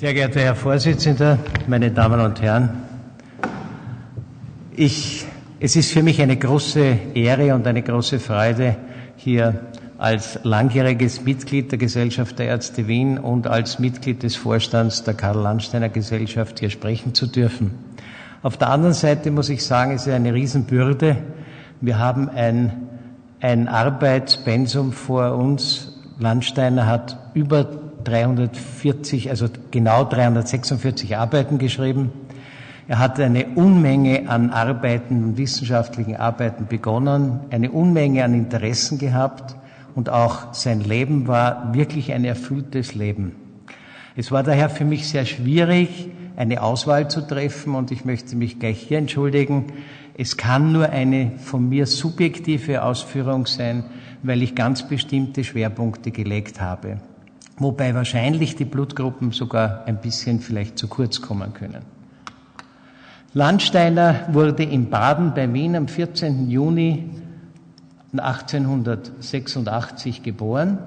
Sehr geehrter Herr Vorsitzender, meine Damen und Herren, ich, es ist für mich eine große Ehre und eine große Freude, hier als langjähriges Mitglied der Gesellschaft der Ärzte Wien und als Mitglied des Vorstands der Karl-Landsteiner Gesellschaft hier sprechen zu dürfen. Auf der anderen Seite muss ich sagen, es ist eine Riesenbürde. Wir haben ein, ein Arbeitspensum vor uns. Landsteiner hat über 340, also genau 346 Arbeiten geschrieben. Er hat eine Unmenge an Arbeiten, wissenschaftlichen Arbeiten begonnen, eine Unmenge an Interessen gehabt und auch sein Leben war wirklich ein erfülltes Leben. Es war daher für mich sehr schwierig, eine Auswahl zu treffen und ich möchte mich gleich hier entschuldigen. Es kann nur eine von mir subjektive Ausführung sein, weil ich ganz bestimmte Schwerpunkte gelegt habe wobei wahrscheinlich die Blutgruppen sogar ein bisschen vielleicht zu kurz kommen können. Landsteiner wurde in Baden bei Wien am 14. Juni 1886 geboren.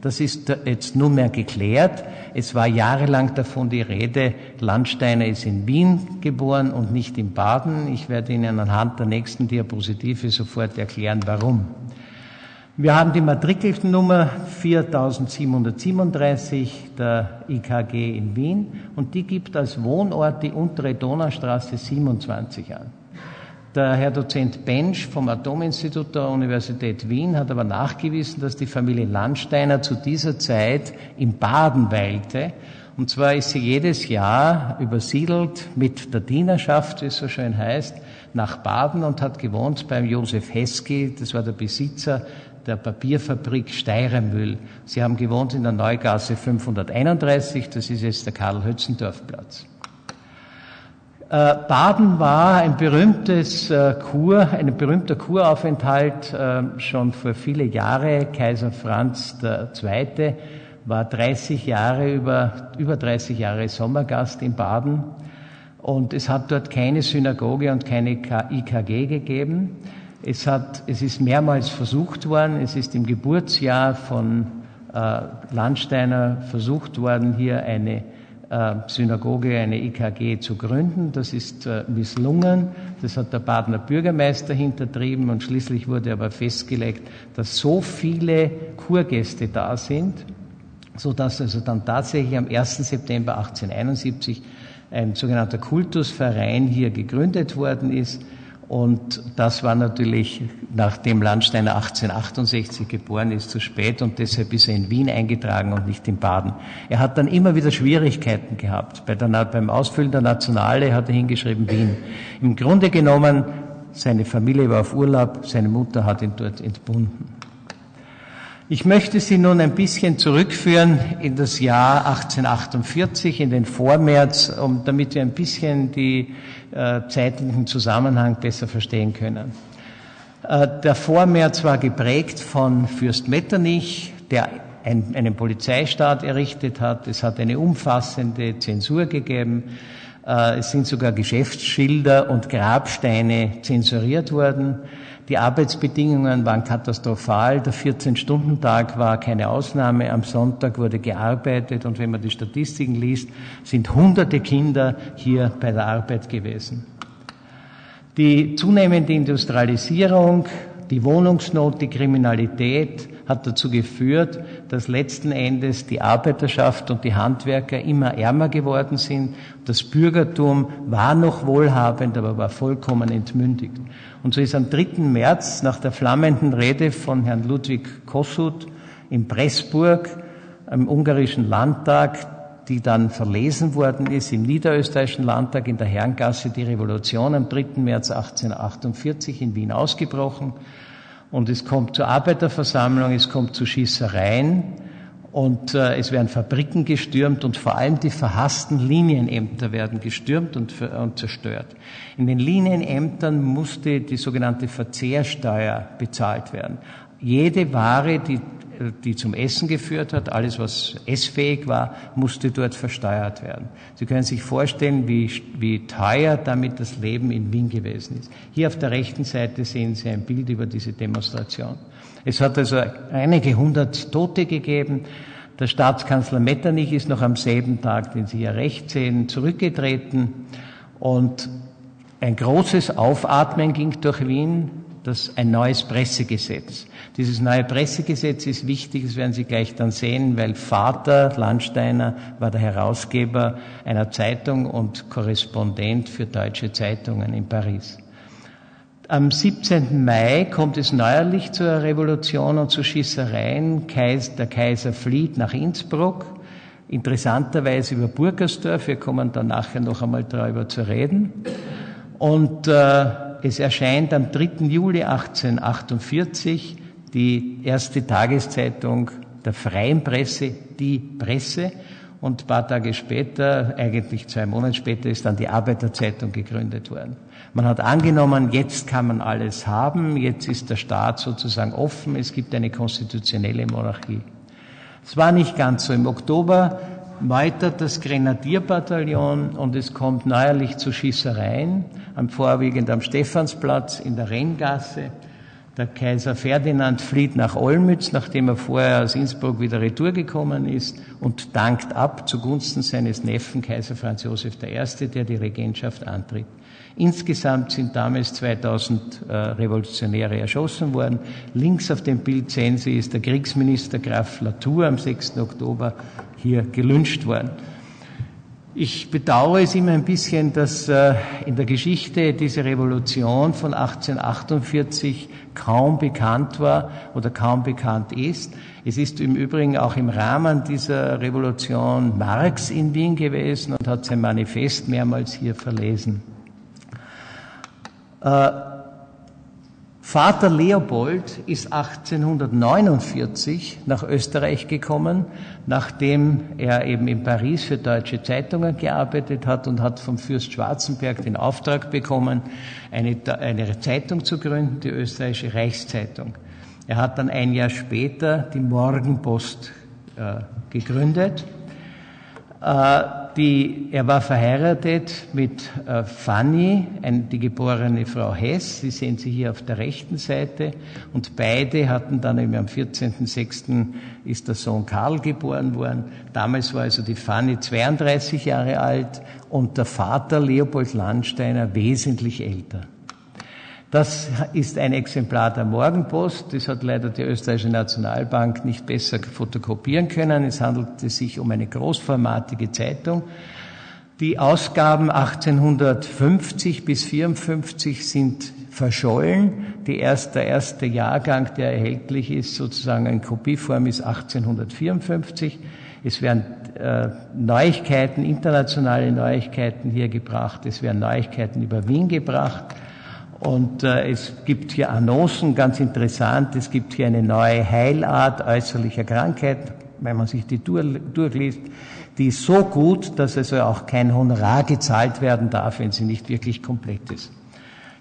Das ist jetzt nunmehr geklärt. Es war jahrelang davon die Rede, Landsteiner ist in Wien geboren und nicht in Baden. Ich werde Ihnen anhand der nächsten Diapositive sofort erklären, warum. Wir haben die Matrikelnummer 4737 der IKG in Wien und die gibt als Wohnort die untere Donaustraße 27 an. Der Herr Dozent Bensch vom Atominstitut der Universität Wien hat aber nachgewiesen, dass die Familie Landsteiner zu dieser Zeit in Baden weilte. Und zwar ist sie jedes Jahr übersiedelt mit der Dienerschaft, wie es so schön heißt, nach Baden und hat gewohnt beim Josef Hesky, das war der Besitzer der Papierfabrik Steiremühl. Sie haben gewohnt in der Neugasse 531, das ist jetzt der Karl-Hötzendorf-Platz. Äh, Baden war ein berühmtes äh, Kur, ein berühmter Kuraufenthalt äh, schon vor viele Jahre. Kaiser Franz II. war 30 Jahre über, über 30 Jahre Sommergast in Baden. Und es hat dort keine Synagoge und keine IKG gegeben. Es, hat, es ist mehrmals versucht worden, es ist im Geburtsjahr von äh, Landsteiner versucht worden, hier eine äh, Synagoge, eine IKG zu gründen. Das ist äh, misslungen. Das hat der Badener Bürgermeister hintertrieben und schließlich wurde aber festgelegt, dass so viele Kurgäste da sind, so dass also dann tatsächlich am 1. September 1871 ein sogenannter Kultusverein hier gegründet worden ist und das war natürlich, nachdem Landsteiner 1868 geboren ist, zu spät und deshalb ist er in Wien eingetragen und nicht in Baden. Er hat dann immer wieder Schwierigkeiten gehabt. Bei der, beim Ausfüllen der Nationale hat er hingeschrieben Wien. Im Grunde genommen, seine Familie war auf Urlaub, seine Mutter hat ihn dort entbunden. Ich möchte Sie nun ein bisschen zurückführen in das Jahr 1848, in den Vormärz, um, damit wir ein bisschen die äh, zeitlichen Zusammenhang besser verstehen können. Äh, der Vormärz war geprägt von Fürst Metternich, der ein, einen Polizeistaat errichtet hat. Es hat eine umfassende Zensur gegeben. Äh, es sind sogar Geschäftsschilder und Grabsteine zensuriert worden. Die Arbeitsbedingungen waren katastrophal. Der 14-Stunden-Tag war keine Ausnahme. Am Sonntag wurde gearbeitet und wenn man die Statistiken liest, sind hunderte Kinder hier bei der Arbeit gewesen. Die zunehmende Industrialisierung, die Wohnungsnot, die Kriminalität hat dazu geführt, dass letzten Endes die Arbeiterschaft und die Handwerker immer ärmer geworden sind. Das Bürgertum war noch wohlhabend, aber war vollkommen entmündigt. Und so ist am 3. März nach der flammenden Rede von Herrn Ludwig Kossuth in Pressburg im ungarischen Landtag, die dann verlesen worden ist im niederösterreichischen Landtag in der Herrengasse, die Revolution am 3. März 1848 in Wien ausgebrochen. Und es kommt zur Arbeiterversammlung, es kommt zu Schießereien und äh, es werden Fabriken gestürmt und vor allem die verhassten Linienämter werden gestürmt und, und zerstört. In den Linienämtern musste die sogenannte Verzehrsteuer bezahlt werden. Jede Ware, die die zum Essen geführt hat, alles was essfähig war, musste dort versteuert werden. Sie können sich vorstellen, wie, wie teuer damit das Leben in Wien gewesen ist. Hier auf der rechten Seite sehen Sie ein Bild über diese Demonstration. Es hat also einige hundert Tote gegeben. Der Staatskanzler Metternich ist noch am selben Tag, den Sie ja recht sehen, zurückgetreten und ein großes Aufatmen ging durch Wien, das ein neues Pressegesetz. Dieses neue Pressegesetz ist wichtig, das werden Sie gleich dann sehen, weil Vater Landsteiner war der Herausgeber einer Zeitung und Korrespondent für deutsche Zeitungen in Paris. Am 17. Mai kommt es neuerlich zur Revolution und zu Schießereien. Der Kaiser flieht nach Innsbruck, interessanterweise über Burgersdorf. Wir kommen dann nachher noch einmal darüber zu reden. Und äh, es erscheint am 3. Juli 1848 die erste Tageszeitung der freien Presse, die Presse. Und paar Tage später, eigentlich zwei Monate später, ist dann die Arbeiterzeitung gegründet worden. Man hat angenommen, jetzt kann man alles haben, jetzt ist der Staat sozusagen offen, es gibt eine konstitutionelle Monarchie. Es war nicht ganz so. Im Oktober meutert das Grenadierbataillon und es kommt neuerlich zu Schießereien, vorwiegend am Stephansplatz in der Renngasse. Der Kaiser Ferdinand flieht nach Olmütz, nachdem er vorher aus Innsbruck wieder retour gekommen ist und dankt ab zugunsten seines Neffen Kaiser Franz Josef I., der die Regentschaft antritt. Insgesamt sind damals 2000 äh, Revolutionäre erschossen worden. Links auf dem Bild sehen Sie, ist der Kriegsminister Graf Latour am 6. Oktober hier gelünscht worden. Ich bedauere es immer ein bisschen, dass äh, in der Geschichte diese Revolution von 1848 kaum bekannt war oder kaum bekannt ist. Es ist im Übrigen auch im Rahmen dieser Revolution Marx in Wien gewesen und hat sein Manifest mehrmals hier verlesen. Äh, Vater Leopold ist 1849 nach Österreich gekommen, nachdem er eben in Paris für deutsche Zeitungen gearbeitet hat und hat vom Fürst Schwarzenberg den Auftrag bekommen, eine, eine Zeitung zu gründen, die österreichische Reichszeitung. Er hat dann ein Jahr später die Morgenpost äh, gegründet. Äh, die, er war verheiratet mit äh, Fanny, ein, die geborene Frau Hess. Sie sehen sie hier auf der rechten Seite. Und beide hatten dann eben am 14.06. ist der Sohn Karl geboren worden. Damals war also die Fanny 32 Jahre alt und der Vater Leopold Landsteiner wesentlich älter. Das ist ein Exemplar der Morgenpost. Das hat leider die Österreichische Nationalbank nicht besser fotokopieren können. Es handelte sich um eine großformatige Zeitung. Die Ausgaben 1850 bis 54 sind verschollen. Die erste, der erste Jahrgang, der erhältlich ist, sozusagen in Kopieform, ist 1854. Es werden äh, Neuigkeiten, internationale Neuigkeiten hier gebracht. Es werden Neuigkeiten über Wien gebracht. Und äh, es gibt hier Annoncen, ganz interessant, es gibt hier eine neue Heilart äußerlicher Krankheit, wenn man sich die durchliest, die ist so gut, dass also auch kein Honorar gezahlt werden darf, wenn sie nicht wirklich komplett ist.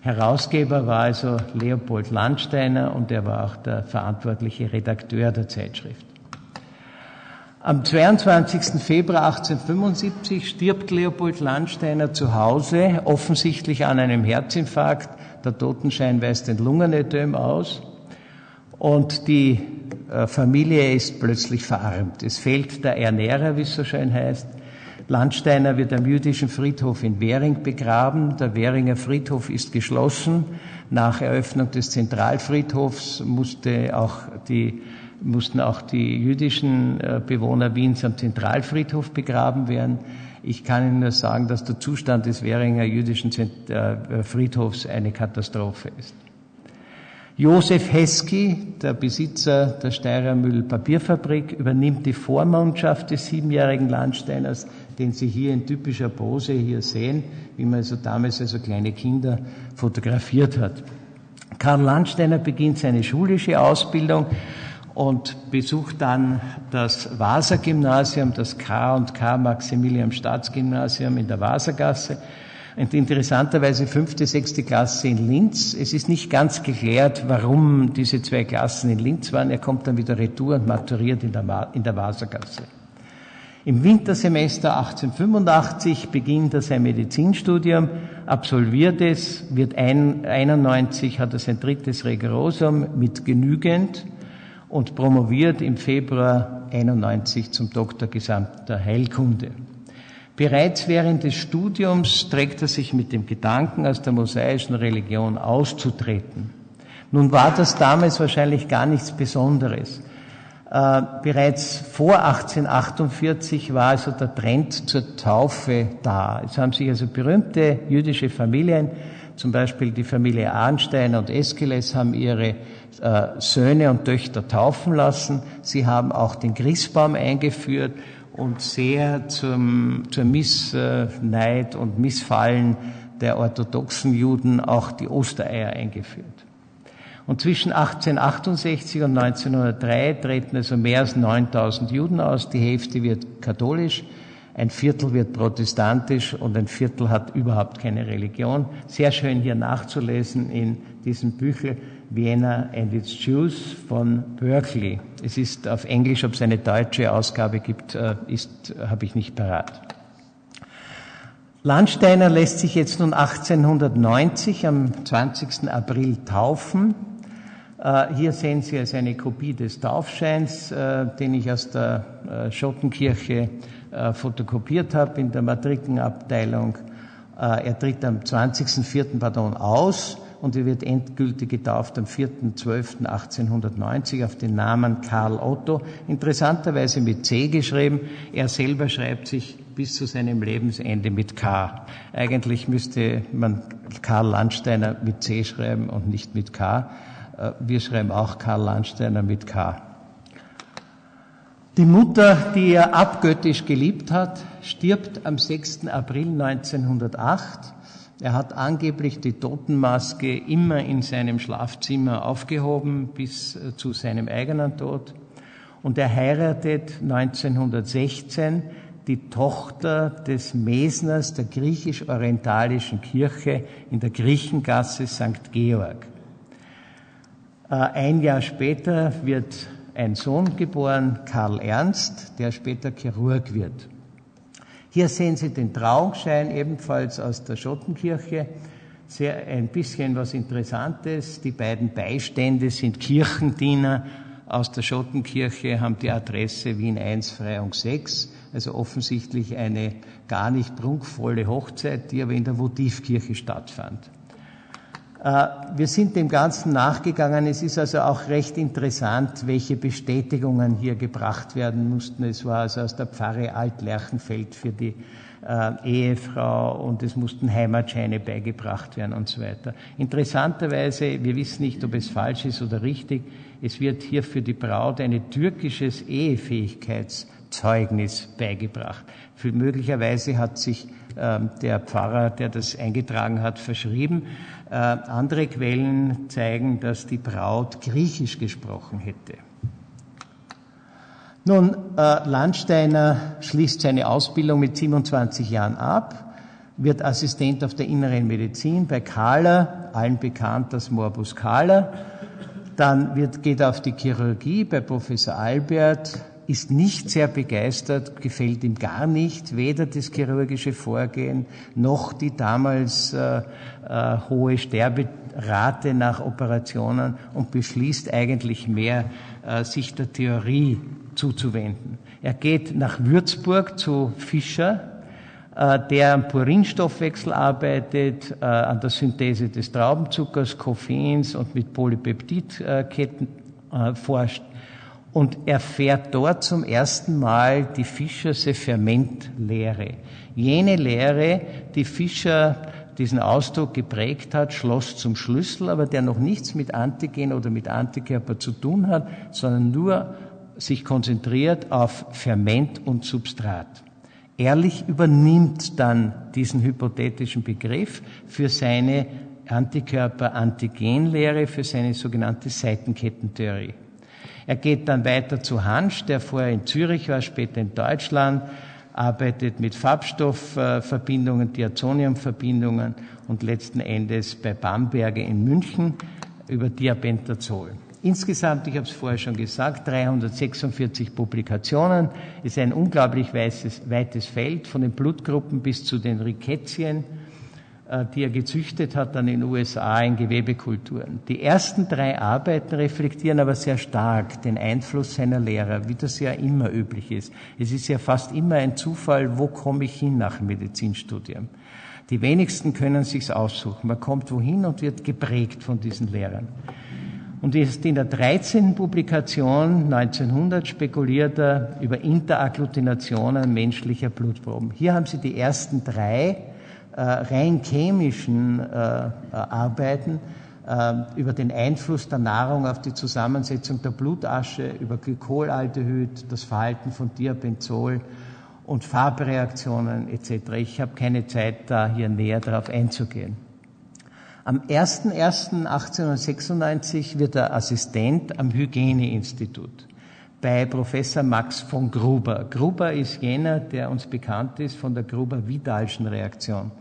Herausgeber war also Leopold Landsteiner und er war auch der verantwortliche Redakteur der Zeitschrift. Am 22. Februar 1875 stirbt Leopold Landsteiner zu Hause, offensichtlich an einem Herzinfarkt der Totenschein weist den Lungenödem aus und die äh, Familie ist plötzlich verarmt. Es fehlt der Ernährer, wie es so schön heißt. Landsteiner wird am jüdischen Friedhof in Währing begraben. Der Währinger Friedhof ist geschlossen. Nach Eröffnung des Zentralfriedhofs musste auch die, mussten auch die jüdischen äh, Bewohner Wiens am Zentralfriedhof begraben werden. Ich kann Ihnen nur sagen, dass der Zustand des Währinger jüdischen äh, Friedhofs eine Katastrophe ist. Josef Hesky, der Besitzer der Steirermühl Papierfabrik, übernimmt die Vormundschaft des siebenjährigen Landsteiners, den Sie hier in typischer Pose hier sehen, wie man also damals also kleine Kinder fotografiert hat. Karl Landsteiner beginnt seine schulische Ausbildung und besucht dann das Vaser-Gymnasium, das K und K Maximilian Staatsgymnasium in der Vasergasse. Und interessanterweise fünfte, sechste Klasse in Linz. Es ist nicht ganz geklärt, warum diese zwei Klassen in Linz waren. Er kommt dann wieder retour und maturiert in der, in der Vasergasse. Im Wintersemester 1885 beginnt er sein Medizinstudium, absolviert es, wird ein, 91, hat er sein drittes Rigorosum mit genügend und promoviert im Februar 91 zum Doktor gesamter Heilkunde. Bereits während des Studiums trägt er sich mit dem Gedanken, aus der mosaischen Religion auszutreten. Nun war das damals wahrscheinlich gar nichts Besonderes. Äh, bereits vor 1848 war also der Trend zur Taufe da. Es haben sich also berühmte jüdische Familien, zum Beispiel die Familie Arnstein und Eskeles, haben ihre Söhne und Töchter taufen lassen. Sie haben auch den Christbaum eingeführt und sehr zum, zur Missneid und Missfallen der orthodoxen Juden auch die Ostereier eingeführt. Und zwischen 1868 und 1903 treten also mehr als 9000 Juden aus. Die Hälfte wird katholisch, ein Viertel wird protestantisch und ein Viertel hat überhaupt keine Religion. Sehr schön hier nachzulesen in diesem Büchel Vienna and its Jews von Berkeley. Es ist auf Englisch, ob es eine deutsche Ausgabe gibt, äh, ist, habe ich nicht parat. Landsteiner lässt sich jetzt nun 1890 am 20. April taufen äh, hier sehen Sie also eine Kopie des Taufscheins, äh, den ich aus der Schottenkirche fotokopiert habe in der Matrikenabteilung. Er tritt am 20.04. Pardon aus und er wird endgültig getauft am 4.12.1890 auf den Namen Karl Otto, interessanterweise mit C geschrieben. Er selber schreibt sich bis zu seinem Lebensende mit K. Eigentlich müsste man Karl Landsteiner mit C schreiben und nicht mit K. Äh, wir schreiben auch Karl Landsteiner mit K. Die Mutter, die er abgöttisch geliebt hat, stirbt am 6. April 1908. Er hat angeblich die Totenmaske immer in seinem Schlafzimmer aufgehoben bis äh, zu seinem eigenen Tod. Und er heiratet 1916 die Tochter des Mesners der griechisch-orientalischen Kirche in der Griechengasse St. Georg. Äh, ein Jahr später wird ein Sohn geboren, Karl Ernst, der später Chirurg wird. Hier sehen Sie den Trauungsschein ebenfalls aus der Schottenkirche. Sehr, ein bisschen was Interessantes. Die beiden Beistände sind Kirchendiener aus der Schottenkirche, haben die Adresse Wien 1, Freiung 6. Also offensichtlich eine gar nicht prunkvolle Hochzeit, die aber in der Votivkirche stattfand. Äh, wir sind dem Ganzen nachgegangen. Es ist also auch recht interessant, welche Bestätigungen hier gebracht werden mussten. Es war also aus der Pfarre Altlerchenfeld für die äh, Ehefrau und es mussten Heimatscheine beigebracht werden und so weiter. Interessanterweise, wir wissen nicht, ob es falsch ist oder richtig, es wird hier für die Braut ein türkisches Ehefähigkeitszeugnis beigebracht. Für möglicherweise hat sich der Pfarrer, der das eingetragen hat, verschrieben. Äh, andere Quellen zeigen, dass die Braut Griechisch gesprochen hätte. Nun, äh, Landsteiner schließt seine Ausbildung mit 27 Jahren ab, wird Assistent auf der inneren Medizin bei Kahler, allen bekannt als Morbus Kahler. Dann wird, geht er auf die Chirurgie bei Professor Albert, ist nicht sehr begeistert, gefällt ihm gar nicht, weder das chirurgische Vorgehen noch die damals äh, äh, hohe Sterberate nach Operationen und beschließt eigentlich mehr, äh, sich der Theorie zuzuwenden. Er geht nach Würzburg zu Fischer, äh, der am Purinstoffwechsel arbeitet, äh, an der Synthese des Traubenzuckers, Koffeins und mit Polypeptidketten äh, forscht und erfährt dort zum ersten Mal die Fischerse Fermentlehre. Jene Lehre, die Fischer diesen Ausdruck geprägt hat, Schloss zum Schlüssel, aber der noch nichts mit Antigen oder mit Antikörper zu tun hat, sondern nur sich konzentriert auf Ferment und Substrat. Ehrlich übernimmt dann diesen hypothetischen Begriff für seine Antikörper-Antigenlehre, für seine sogenannte Seitenkettentheorie. Er geht dann weiter zu Hansch, der vorher in Zürich war, später in Deutschland, arbeitet mit Farbstoffverbindungen, Diazoniumverbindungen und letzten Endes bei Bamberger in München über Diabentazol. Insgesamt, ich habe es vorher schon gesagt, 346 Publikationen, ist ein unglaublich weites, weites Feld, von den Blutgruppen bis zu den Rickettien. Äh, die er gezüchtet hat dann in den USA in Gewebekulturen. Die ersten drei Arbeiten reflektieren aber sehr stark den Einfluss seiner Lehrer, wie das ja immer üblich ist. Es ist ja fast immer ein Zufall, wo komme ich hin nach Medizinstudium. Die wenigsten können sich's aussuchen. Man kommt wohin und wird geprägt von diesen Lehrern. Und ist in der 13. Publikation 1900 spekuliert er über Interagglutination menschlicher Blutproben. Hier haben Sie die ersten drei rein chemischen äh, äh, Arbeiten über den Einfluss der Nahrung auf die Zusammensetzung der Blutasche, über Glykolaldehyd, das Verhalten von Diabenzol und Farbreaktionen etc. Ich habe keine Zeit, da hier näher darauf einzugehen. Am 01.01.1896 wird er Assistent am Hygieneinstitut bei Professor Max von Gruber. Gruber ist jener, der uns bekannt ist von der Gruber-Vidalschen Reaktion.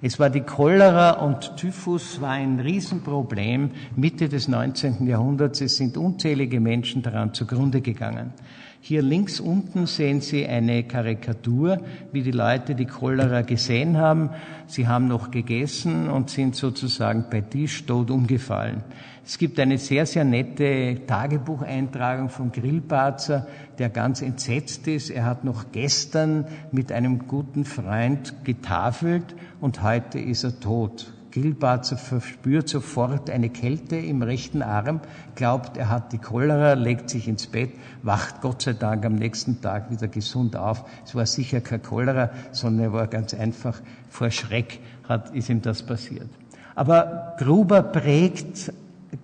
Es war die Cholera und Typhus war ein Riesenproblem Mitte des 19. Jahrhunderts. Es sind unzählige Menschen daran zugrunde gegangen. Hier links unten sehen Sie eine Karikatur, wie die Leute die Cholera gesehen haben. Sie haben noch gegessen und sind sozusagen bei Tisch tot umgefallen. Es gibt eine sehr, sehr nette Tagebucheintragung von Grillparzer, der ganz entsetzt ist. Er hat noch gestern mit einem guten Freund getafelt und heute ist er tot. Grillparzer verspürt sofort eine Kälte im rechten Arm, glaubt, er hat die Cholera, legt sich ins Bett, wacht Gott sei Dank am nächsten Tag wieder gesund auf. Es war sicher kein Cholera, sondern er war ganz einfach vor Schreck, hat, ist ihm das passiert. Aber Gruber prägt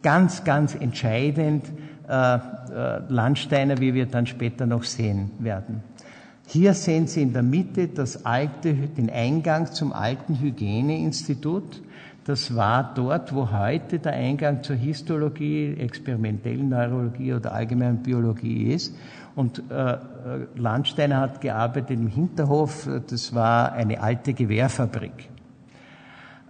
ganz, ganz entscheidend äh, äh, Landsteiner, wie wir dann später noch sehen werden. Hier sehen Sie in der Mitte das alte, den Eingang zum alten Hygieneinstitut. Das war dort, wo heute der Eingang zur Histologie, experimentellen Neurologie oder allgemeinen Biologie ist. Und äh, äh Landsteiner hat gearbeitet im Hinterhof. Das war eine alte Gewehrfabrik.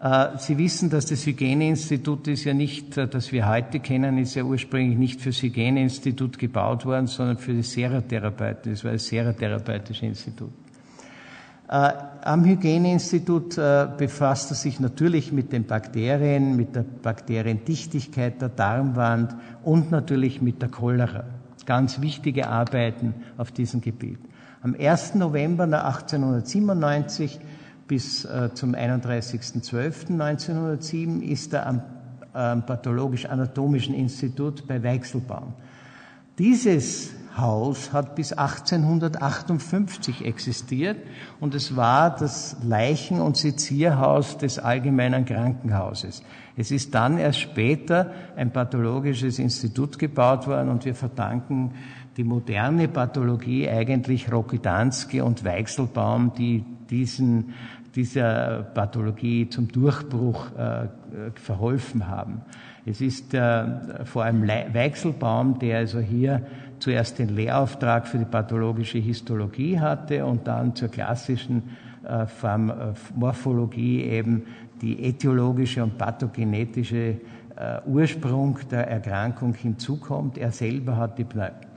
Äh, Sie wissen, dass das Hygieneinstitut ist ja nicht, äh, das wir heute kennen, ist ja ursprünglich nicht fürs Hygieneinstitut gebaut worden, sondern für die Seratherapeuten. Das war das Seratherapeutische Institut. Äh, am Hygieneinstitut befasst er sich natürlich mit den Bakterien, mit der Bakteriendichtigkeit der Darmwand und natürlich mit der Cholera. Ganz wichtige Arbeiten auf diesem Gebiet. Am 1. November 1897 bis äh, zum 31.12.1907 ist er am, Pathologisch-Anatomischen Institut bei Weichselbaum. Dieses Haus hat bis 1858 existiert und es war das Leichen- und Sezierhaus des Allgemeinen Krankenhauses. Es ist dann erst später ein pathologisches Institut gebaut worden und wir verdanken die moderne Pathologie eigentlich Rokidanski und Weichselbaum, die diesen, dieser Pathologie zum Durchbruch äh, verholfen haben. Es ist äh, vor allem Weichselbaum, der also hier zuerst den Lehrauftrag für die pathologische Histologie hatte und dann zur klassischen äh, äh, Morphologie eben die etiologische und pathogenetische äh, Ursprung der Erkrankung hinzukommt. Er selber hat die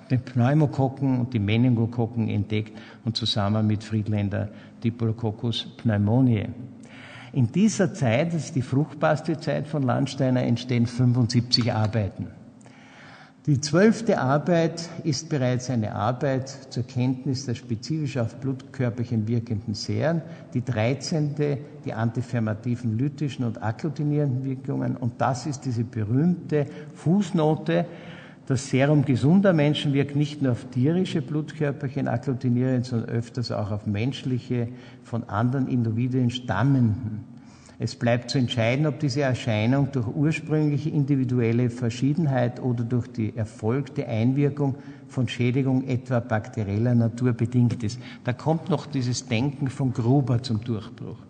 den Pneumokokken und die Meningokokken entdeckt und zusammen mit Friedländer Diplococcus pneumoniae. In dieser Zeit, das ist die fruchtbarste Zeit von Landsteiner, entstehen 75 Arbeiten. Die zwölfte Arbeit ist bereits eine Arbeit zur Kenntnis der spezifisch auf Blutkörperchen wirkenden Serien. Die dreizehnte die antifermativen lytischen und agglutinierenden Wirkungen. Und das ist diese berühmte Fußnote, das Serum gesunder Menschen wirkt nicht nur auf tierische Blutkörperchen agglutinierend, sondern öfters auch auf menschliche, von anderen Individuen stammenden. Es bleibt zu entscheiden, ob diese Erscheinung durch ursprüngliche individuelle Verschiedenheit oder durch die erfolgte Einwirkung von Schädigung etwa bakterieller Natur bedingt ist. Da kommt noch dieses Denken von Gruber zum Durchbruch.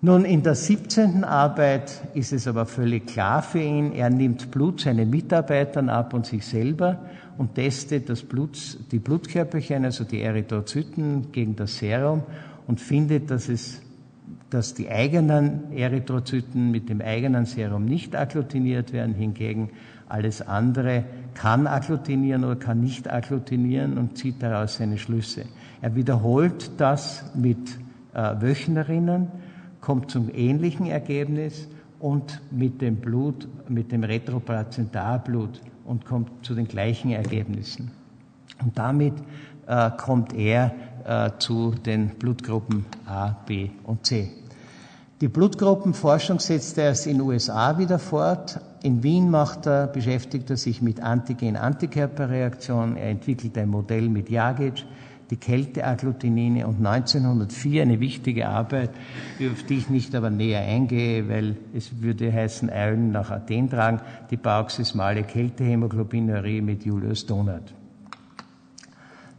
Nun, in der 17. Arbeit ist es aber völlig klar für ihn, er nimmt Blut seinen Mitarbeitern ab und sich selber und testet das Blut, die Blutkörperchen, also die Erythrozyten gegen das Serum und findet, dass es dass die eigenen Erythrozyten mit dem eigenen Serum nicht agglutiniert werden, hingegen alles andere kann agglutinieren oder kann nicht agglutinieren und zieht daraus seine Schlüsse. Er wiederholt das mit äh, Wöchnerinnen, kommt zum ähnlichen Ergebnis und mit dem Blut, mit dem Retroplazentalblut und kommt zu den gleichen Ergebnissen. Und damit äh, kommt er äh, zu den Blutgruppen A, B und C. Die Blutgruppenforschung setzt er erst in den USA wieder fort. In Wien macht er, beschäftigt er sich mit Antigen-Antikörperreaktionen. Er entwickelt ein Modell mit Jagic, die Kälteagglutinine und 1904 eine wichtige Arbeit, auf die ich nicht aber näher eingehe, weil es würde heißen, Eilen nach Athen tragen, die paroxysmale Kältehämoglobinurie mit Julius Donat.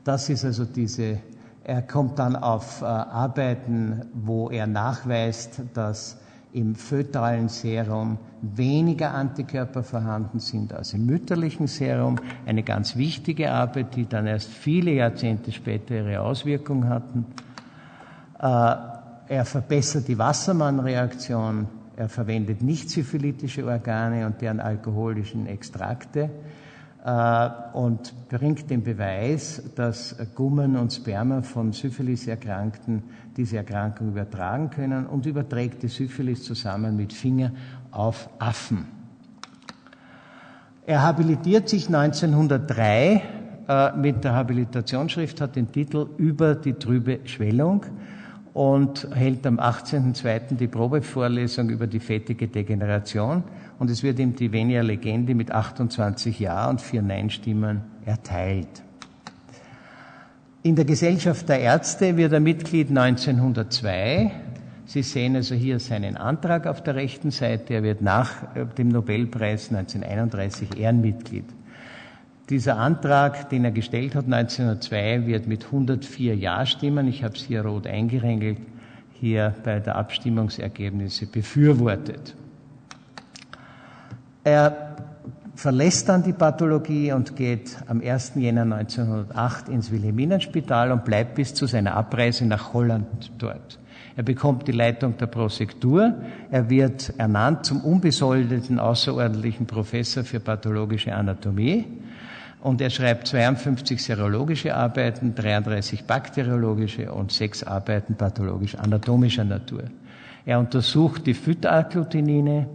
Das ist also diese, er kommt dann auf äh, Arbeiten, wo er nachweist, dass im fötalen Serum weniger Antikörper vorhanden sind als im mütterlichen Serum. Eine ganz wichtige Arbeit, die dann erst viele Jahrzehnte später ihre Auswirkungen hatten. Äh, er verbessert die Wassermann-Reaktion. Er verwendet nicht syphilitische Organe und deren alkoholischen Extrakte. Äh, und bringt den Beweis, dass Gummen und Sperma von Syphilis-Erkrankten diese Erkrankung übertragen können und überträgt die Syphilis zusammen mit Finger auf Affen. Er habilitiert sich 1903 äh, mit der Habilitationsschrift, hat den Titel Über die trübe Schwellung und hält am 18.02. die Probevorlesung über die fettige Degeneration und es wird ihm die Venia Legendi mit 28 Ja und vier Nein-Stimmen erteilt. In der Gesellschaft der Ärzte wird er Mitglied 1902. Sie sehen also hier seinen Antrag auf der rechten Seite. Er wird nach äh, dem Nobelpreis 1931 Ehrenmitglied. Dieser Antrag, den er gestellt hat 1902, wird mit 104 Ja-Stimmen, ich habe es hier rot eingerängelt, hier bei der Abstimmungsergebnisse befürwortet. Er verlässt dann die Pathologie und geht am 1. Jänner 1908 ins Wilhelminenspital und bleibt bis zu seiner Abreise nach Holland dort. Er bekommt die Leitung der Prosektur. Er wird ernannt zum unbesoldeten außerordentlichen Professor für pathologische Anatomie. Und er schreibt 52 serologische Arbeiten, 33 bakteriologische und sechs Arbeiten pathologisch-anatomischer Natur. Er untersucht die Phytagglutinine,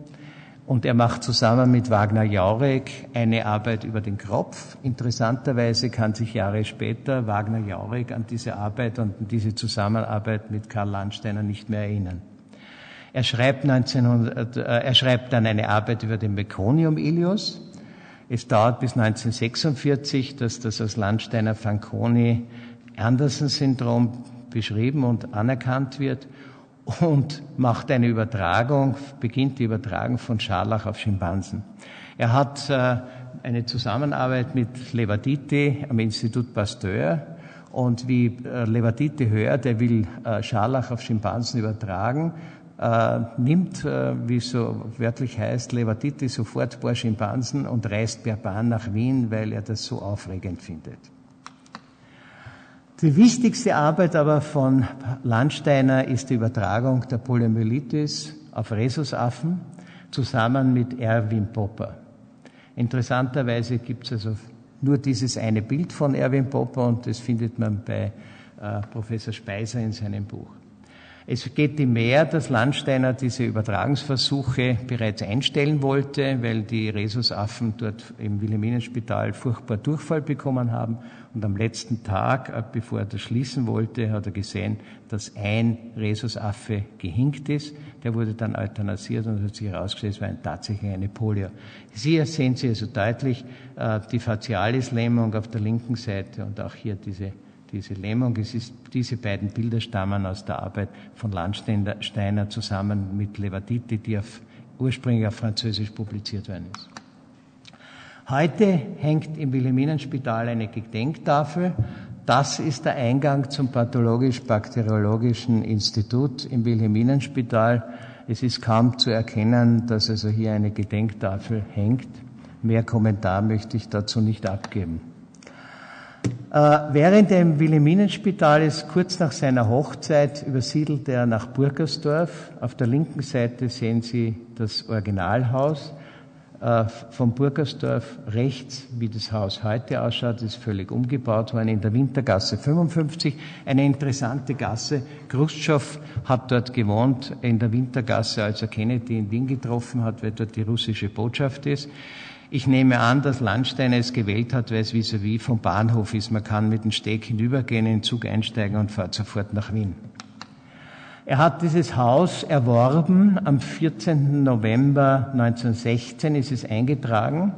und er macht zusammen mit Wagner Jaurek eine Arbeit über den Kropf. Interessanterweise kann sich Jahre später Wagner Jaurek an diese Arbeit und an diese Zusammenarbeit mit Karl Landsteiner nicht mehr erinnern. Er schreibt, 1900, äh, er schreibt dann eine Arbeit über den Meconium ilius. Es dauert bis 1946, dass das als Landsteiner Fanconi Anderson Syndrom beschrieben und anerkannt wird und macht eine Übertragung, beginnt die Übertragung von Scharlach auf Schimpansen. Er hat äh, eine Zusammenarbeit mit Levaditi am Institut Pasteur und wie äh, Levaditi hört, er will äh, Scharlach auf Schimpansen übertragen, nimmt, wie so wörtlich heißt, Levaditi sofort ein paar Schimpansen und reist per Bahn nach Wien, weil er das so aufregend findet. Die wichtigste Arbeit aber von Landsteiner ist die Übertragung der Poliomyelitis auf Rhesusaffen zusammen mit Erwin Popper. Interessanterweise gibt es also nur dieses eine Bild von Erwin Popper und das findet man bei äh, Professor Speiser in seinem Buch. Es geht ihm mehr, dass Landsteiner diese Übertragungsversuche bereits einstellen wollte, weil die Rhesusaffen dort im Wilhelminenspital furchtbar Durchfall bekommen haben. Und am letzten Tag, äh, bevor er das schließen wollte, hat er gesehen, dass ein Rhesusaffe gehinkt ist. Der wurde dann euthanasiert und hat sich herausgestellt, es war tatsächlich eine Polio. Hier sehen Sie also deutlich äh, die Facialis-Lähmung auf der linken Seite und auch hier diese diese Lähmung. Es ist, diese beiden Bilder stammen aus der Arbeit von Landsteiner zusammen mit Levaditi, die auf, ursprünglich auf Französisch publiziert worden ist. Heute hängt im Wilhelminenspital eine Gedenktafel. Das ist der Eingang zum pathologisch-bakteriologischen Institut im Wilhelminenspital. Es ist kaum zu erkennen, dass also hier eine Gedenktafel hängt. Mehr Kommentar möchte ich dazu nicht abgeben. Äh, während er im Wilhelminenspital ist, kurz nach seiner Hochzeit, übersiedelt er nach Burgersdorf. Auf der linken Seite sehen Sie das Originalhaus. Äh, vom Burgersdorf rechts, wie das Haus heute ausschaut, ist völlig umgebaut worden in der Wintergasse 55. Eine interessante Gasse. Khrushchev hat dort gewohnt in der Wintergasse, als er Kennedy in Wien getroffen hat, weil dort die russische Botschaft ist. Ich nehme an, dass Landsteiner es gewählt hat, weil es vis-à-vis vom Bahnhof ist. Man kann mit dem Steg hinübergehen, in den Zug einsteigen und fährt sofort nach Wien. Er hat dieses Haus erworben. Am 14. November 1916 ist es eingetragen.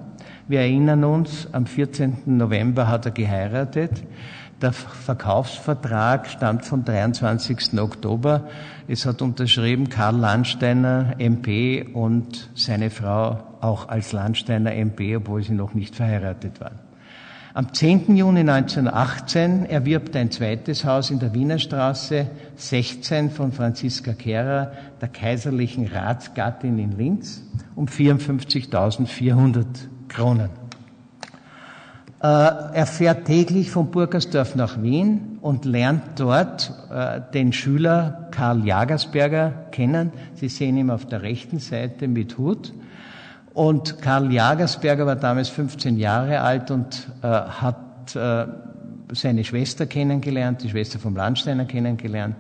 Wir erinnern uns, am 14. November hat er geheiratet. Der Verkaufsvertrag stammt vom 23. Oktober. Es hat unterschrieben Karl Landsteiner, MP und seine Frau auch als Landsteiner MP, obwohl sie noch nicht verheiratet waren. Am 10. Juni 1918 erwirbt ein zweites Haus in der Wiener Straße 16 von Franziska Kehrer, der kaiserlichen Ratsgattin in Linz, um 54.400 Kronen. Äh, er fährt täglich von Burgersdorf nach Wien und lernt dort äh, den Schüler Karl Jagersberger kennen. Sie sehen ihn auf der rechten Seite mit Hut. Und Karl Jagersberger war damals 15 Jahre alt und äh, hat seine Schwester kennengelernt, die Schwester vom Landsteiner kennengelernt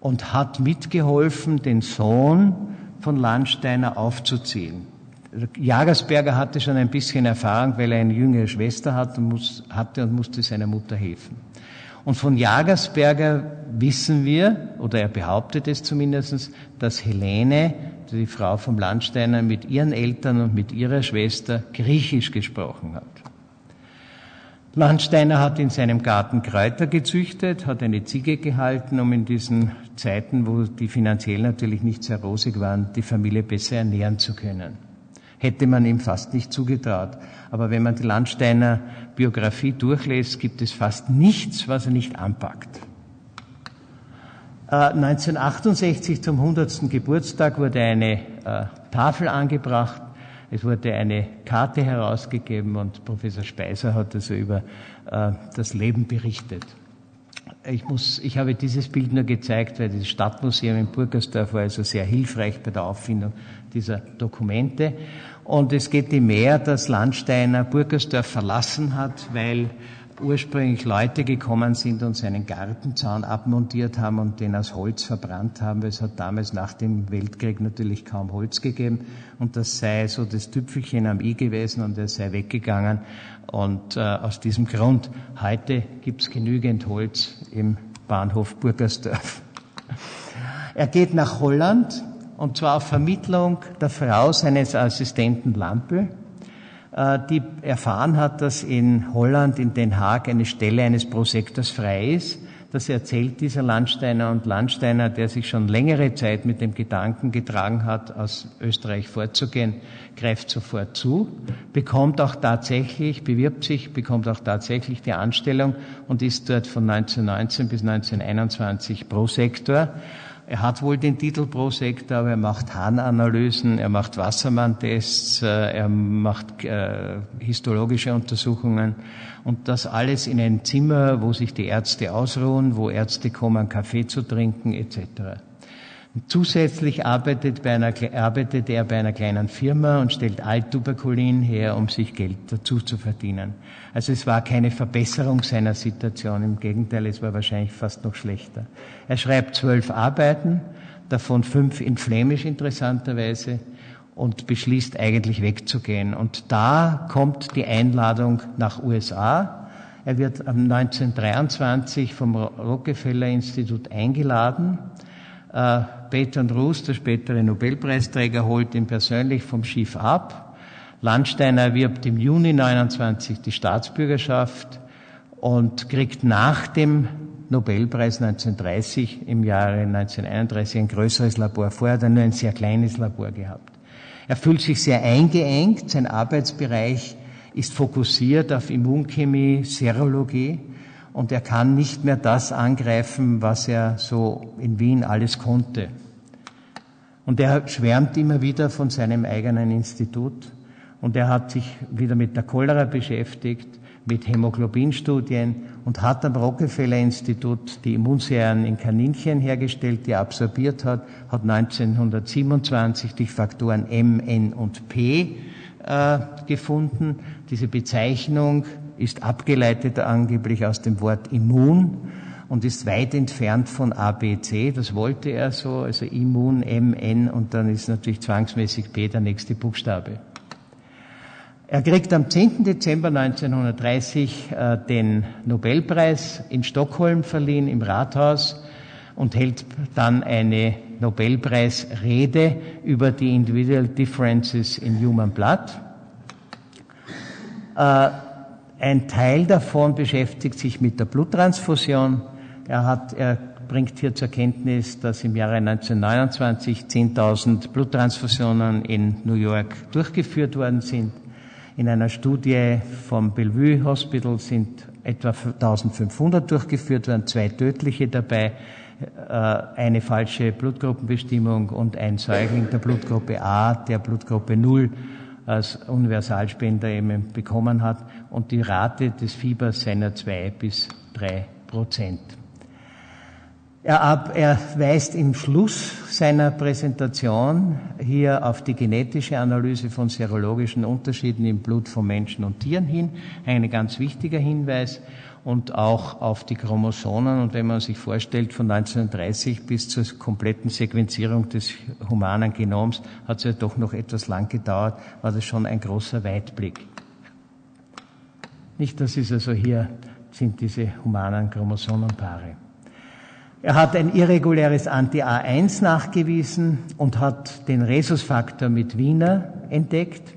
und hat mitgeholfen, den Sohn von Landsteiner aufzuziehen. Jagersberger hatte schon ein bisschen Erfahrung, weil er eine jüngere Schwester hat und muss, hatte und musste seiner Mutter helfen. Und von Jagersberger wissen wir, oder er behauptet es zumindest, dass Helene die Frau vom Landsteiner mit ihren Eltern und mit ihrer Schwester Griechisch gesprochen hat. Landsteiner hat in seinem Garten Kräuter gezüchtet, hat eine Ziege gehalten, um in diesen Zeiten, wo die finanziell natürlich nicht sehr rosig waren, die Familie besser ernähren zu können. Hätte man ihm fast nicht zugetraut. Aber wenn man die Landsteiner Biografie durchlässt, gibt es fast nichts, was er nicht anpackt. 1968 äh, zum 100. Geburtstag wurde eine äh, Tafel angebracht, es wurde eine Karte herausgegeben und Professor Speiser hat also über äh, das Leben berichtet. Ich, muss, ich habe dieses Bild nur gezeigt, weil das Stadtmuseum in Burgersdorf war also sehr hilfreich bei der Auffindung dieser Dokumente. Und es geht ihm mehr, dass Landsteiner Burgersdorf verlassen hat, weil ursprünglich Leute gekommen sind und seinen Gartenzaun abmontiert haben und den aus Holz verbrannt haben, weil es hat damals nach dem Weltkrieg natürlich kaum Holz gegeben und das sei so das Tüpfelchen am i gewesen und er sei weggegangen und äh, aus diesem Grund heute gibt's genügend Holz im Bahnhof Burgersdorf. Er geht nach Holland und zwar auf Vermittlung der Frau seines Assistenten Lampel äh, die erfahren hat, dass in Holland, in Den Haag, eine Stelle eines Prosektors frei ist. Das erzählt dieser Landsteiner und Landsteiner, der sich schon längere Zeit mit dem Gedanken getragen hat, aus Österreich vorzugehen, greift sofort zu, bekommt auch tatsächlich, bewirbt sich, bekommt auch tatsächlich die Anstellung und ist dort von 1919 bis 1921 Prosektor er hat wohl den Titel Prosektor, aber er macht Harnanalysen, er macht Wassermanntests, äh, er macht äh, histologische Untersuchungen und das alles in einem Zimmer, wo sich die Ärzte ausruhen, wo Ärzte kommen, Kaffee zu trinken etc. Zusätzlich arbeitet, einer, arbeitet, er bei einer kleinen Firma und stellt Alttuberkulin her, um sich Geld dazu zu verdienen. Also es war keine Verbesserung seiner Situation, im Gegenteil, es war wahrscheinlich fast noch schlechter. Er schreibt zwölf Arbeiten, davon fünf in Flämisch interessanterweise, und beschließt eigentlich wegzugehen. Und da kommt die Einladung nach USA. Er wird 1923 vom Rockefeller Institut eingeladen äh, Bertrand Russ, der spätere Nobelpreisträger, holt ihn persönlich vom Schiff ab. Landsteiner erwirbt im Juni 29 die Staatsbürgerschaft und kriegt nach dem Nobelpreis 1930 im Jahre 1931 ein größeres Labor. Vorher hat er nur ein sehr kleines Labor gehabt. Er fühlt sich sehr eingeengt. Sein Arbeitsbereich ist fokussiert auf Immunchemie, Serologie und er kann nicht mehr das angreifen, was er so in Wien alles konnte. Und er schwärmt immer wieder von seinem eigenen Institut und er hat sich wieder mit der Cholera beschäftigt, mit Hämoglobinstudien und hat am Rockefeller Institut die Immunserien in Kaninchen hergestellt, die er absorbiert hat, hat 1927 die Faktoren M, N und P äh, gefunden. Diese Bezeichnung ist abgeleitet angeblich aus dem Wort Immun und ist weit entfernt von ABC. Das wollte er so, also Immun, MN und dann ist natürlich zwangsmäßig P der nächste Buchstabe. Er kriegt am 10. Dezember 1930 äh, den Nobelpreis in Stockholm verliehen im Rathaus und hält dann eine Nobelpreisrede über die Individual Differences in Human Blood. Äh, ein Teil davon beschäftigt sich mit der Bluttransfusion. Er, hat, er bringt hier zur Kenntnis, dass im Jahre 1929 10.000 Bluttransfusionen in New York durchgeführt worden sind. In einer Studie vom Bellevue Hospital sind etwa 1500 durchgeführt worden, zwei tödliche dabei, äh, eine falsche Blutgruppenbestimmung und ein Säugling der Blutgruppe A, der Blutgruppe 0 als Universalspender eben bekommen hat und die Rate des Fiebers seiner zwei bis drei Prozent. Er, ab, er weist im Schluss seiner Präsentation hier auf die genetische Analyse von serologischen Unterschieden im Blut von Menschen und Tieren hin. Ein ganz wichtiger Hinweis und auch auf die Chromosomen. Und wenn man sich vorstellt, von 1930 bis zur kompletten Sequenzierung des humanen Genoms hat es ja doch noch etwas lang gedauert, war das schon ein großer Weitblick. Nicht, das ist also hier, sind diese humanen Chromosomenpaare. Er hat ein irreguläres Anti-A1 nachgewiesen und hat den Rhesusfaktor mit Wiener entdeckt.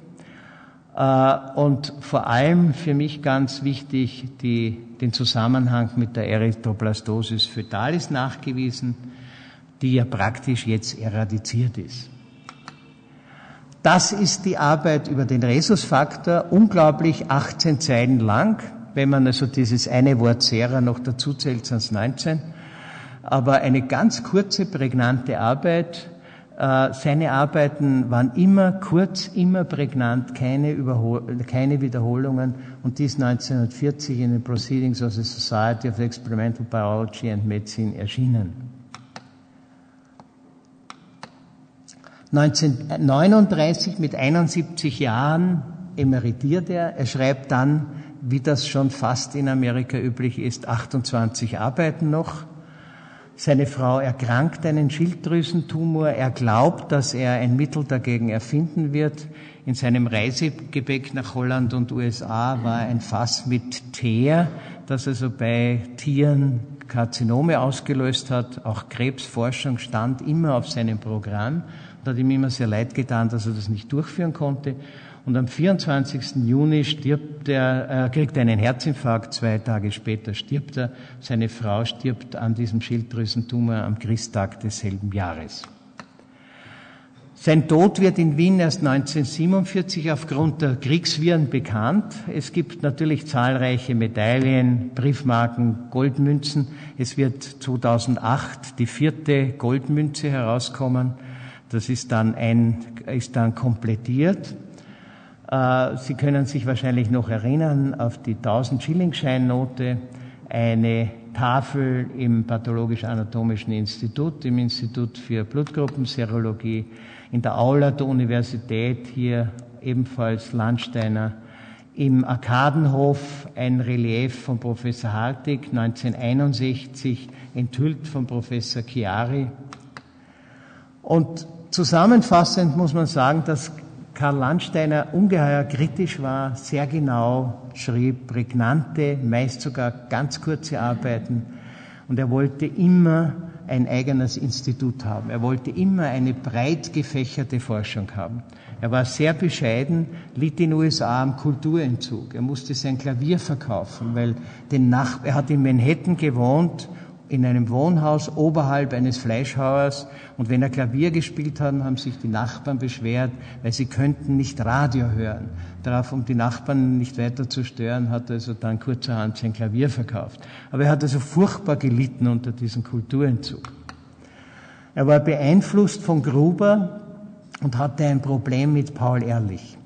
Äh, und vor allem für mich ganz wichtig die, den Zusammenhang mit der Erythroblastosis foetalis nachgewiesen, die ja praktisch jetzt eradiziert ist. Das ist die Arbeit über den Rhesusfaktor, unglaublich 18 Zeilen lang. Wenn man also dieses eine Wort Sera noch dazu zählt, sind es 19 aber eine ganz kurze, prägnante Arbeit. Äh, seine Arbeiten waren immer kurz, immer prägnant, keine, Überhol keine Wiederholungen und dies 1940 in den Proceedings of the Society of Experimental Biology and Medicine erschienen. 1939 mit 71 Jahren emeritiert er. Er schreibt dann, wie das schon fast in Amerika üblich ist, 28 Arbeiten noch. Seine Frau erkrankt einen Schilddrüsentumor. Er glaubt, dass er ein Mittel dagegen erfinden wird. In seinem Reisegepäck nach Holland und USA war ein Fass mit Teer, das also bei Tieren Karzinome ausgelöst hat. Auch Krebsforschung stand immer auf seinem Programm. Und hat ihm immer sehr leid getan, dass er das nicht durchführen konnte. Und am 24. Juni stirbt er, er kriegt einen Herzinfarkt, zwei Tage später stirbt er. Seine Frau stirbt an diesem Schilddrüsentumor am Christtag desselben Jahres. Sein Tod wird in Wien erst 1947 aufgrund der Kriegsviren bekannt. Es gibt natürlich zahlreiche Medaillen, Briefmarken, Goldmünzen. Es wird 2008 die vierte Goldmünze herauskommen. Das ist dann ein, ist dann komplettiert. Äh, Sie können sich wahrscheinlich noch erinnern auf die 1000 Schilling Scheinnote, eine Tafel im Pathologisch-Anatomischen Institut, im Institut für Blutgruppenserologie, in der Aula der Universität, hier ebenfalls Landsteiner, im Arkadenhof ein Relief von Professor Hartig, 1961, enthüllt von Professor Chiari. Und zusammenfassend muss man sagen, dass Karl Landsteiner ungeheuer kritisch war, sehr genau schrieb, prägnante, meist sogar ganz kurze Arbeiten. Und er wollte immer ein eigenes Institut haben. Er wollte immer eine breit gefächerte Forschung haben. Er war sehr bescheiden, litt in den USA am Kulturentzug. Er musste sein Klavier verkaufen, weil den Nach er hat in Manhattan gewohnt in einem Wohnhaus oberhalb eines Fleischhauers und wenn er Klavier gespielt hat, haben sich die Nachbarn beschwert, weil sie könnten nicht Radio hören. Darauf, um die Nachbarn nicht weiter zu stören, hat er also dann kurzerhand sein Klavier verkauft. Aber er hat also furchtbar gelitten unter diesem Kulturentzug. Er war beeinflusst von Gruber und hatte ein Problem mit Paul Ehrlich.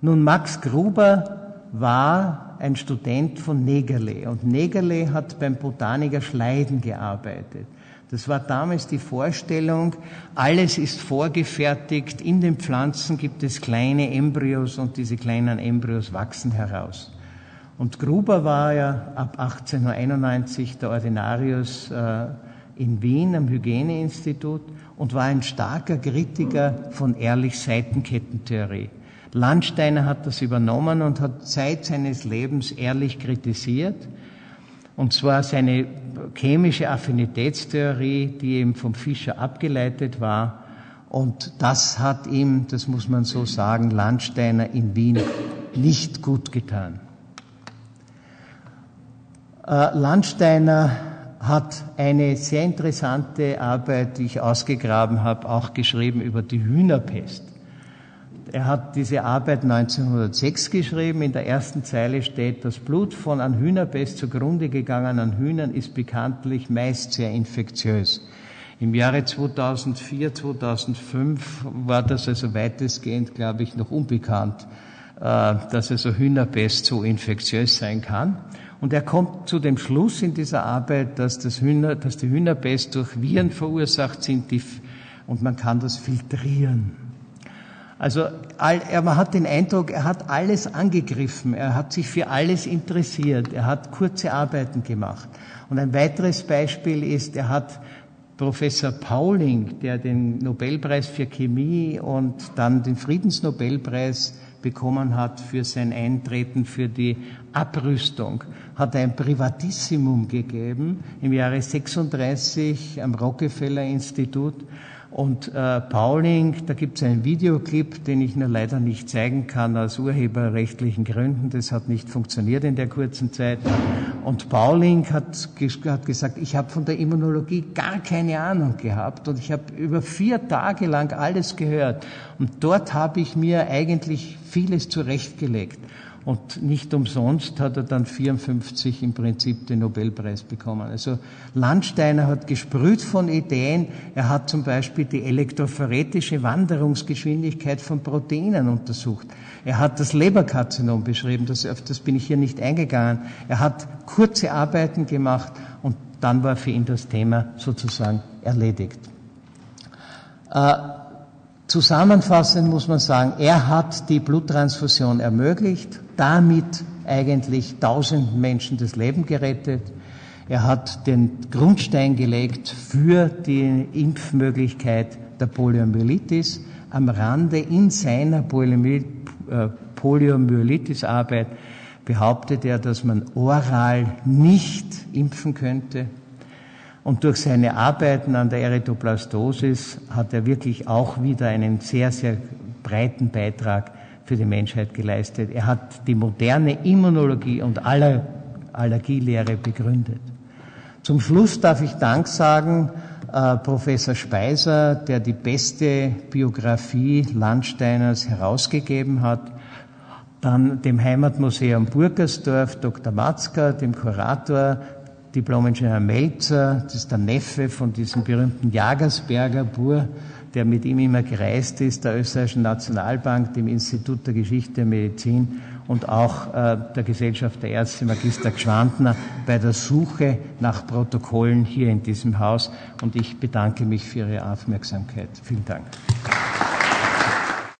Nun, Max Gruber war ein Student von Negerle. Und Negerle hat beim Botaniker Schleiden gearbeitet. Das war damals die Vorstellung, alles ist vorgefertigt, in den Pflanzen gibt es kleine Embryos und diese kleinen Embryos wachsen heraus. Und Gruber war ja ab 1891 der Ordinarius äh, in Wien am Hygieneinstitut und war ein starker Kritiker von Ehrlichs Seitenkettentheorie. Landsteiner hat das übernommen und hat Zeit seines Lebens ehrlich kritisiert. Und zwar seine chemische Affinitätstheorie, die eben vom Fischer abgeleitet war. Und das hat ihm, das muss man so sagen, Landsteiner in Wien nicht gut getan. Äh, Landsteiner hat eine sehr interessante Arbeit, die ich ausgegraben habe, auch geschrieben über die Hühnerpest. Er hat diese Arbeit 1906 geschrieben. In der ersten Zeile steht, das Blut von an Hühnerpest zugrunde gegangenen Hühnern ist bekanntlich meist sehr infektiös. Im Jahre 2004, 2005 war das also weitestgehend, glaube ich, noch unbekannt, äh, dass also Hühnerpest so infektiös sein kann. Und er kommt zu dem Schluss in dieser Arbeit, dass, das Hühner, dass die Hühnerpest durch Viren verursacht sind die, und man kann das filtrieren. Also man hat den Eindruck, er hat alles angegriffen, er hat sich für alles interessiert, er hat kurze Arbeiten gemacht. Und ein weiteres Beispiel ist, er hat Professor Pauling, der den Nobelpreis für Chemie und dann den Friedensnobelpreis bekommen hat für sein Eintreten für die Abrüstung, hat ein Privatissimum gegeben im Jahre 36 am Rockefeller Institut und äh, Pauling, da gibt es einen Videoclip, den ich nur leider nicht zeigen kann aus urheberrechtlichen Gründen. Das hat nicht funktioniert in der kurzen Zeit. Und Pauling hat, hat gesagt, ich habe von der Immunologie gar keine Ahnung gehabt und ich habe über vier Tage lang alles gehört. Und dort habe ich mir eigentlich vieles zurechtgelegt. Und nicht umsonst hat er dann 54 im Prinzip den Nobelpreis bekommen. Also Landsteiner hat gesprüht von Ideen. Er hat zum Beispiel die elektrophoretische Wanderungsgeschwindigkeit von Proteinen untersucht. Er hat das Leberkarzinom beschrieben. Das, auf das bin ich hier nicht eingegangen. Er hat kurze Arbeiten gemacht und dann war für ihn das Thema sozusagen erledigt. Äh, Zusammenfassend muss man sagen, er hat die Bluttransfusion ermöglicht, damit eigentlich tausend Menschen das Leben gerettet. Er hat den Grundstein gelegt für die Impfmöglichkeit der Poliomyelitis. Am Rande in seiner äh, Poliomyelitis-Arbeit behauptet er, dass man oral nicht impfen könnte. Und durch seine Arbeiten an der Erythroplastosis hat er wirklich auch wieder einen sehr, sehr breiten Beitrag für die Menschheit geleistet. Er hat die moderne Immunologie und Aller Allergielehre begründet. Zum Schluss darf ich Dank sagen, äh, Professor Speiser, der die beste Biografie Landsteiners herausgegeben hat, dann dem Heimatmuseum Burgersdorf, Dr. Matzka, dem Kurator Diplom-Ingenieur Melzer, das ist der Neffe von diesem berühmten Jagersberger Bur, der mit ihm immer gereist ist, der Österreichischen Nationalbank, dem Institut der Geschichte der Medizin und auch äh, der Gesellschaft der Ärzte Magister Gschwandner bei der Suche nach Protokollen hier in diesem Haus. Und ich bedanke mich für Ihre Aufmerksamkeit. Vielen Dank.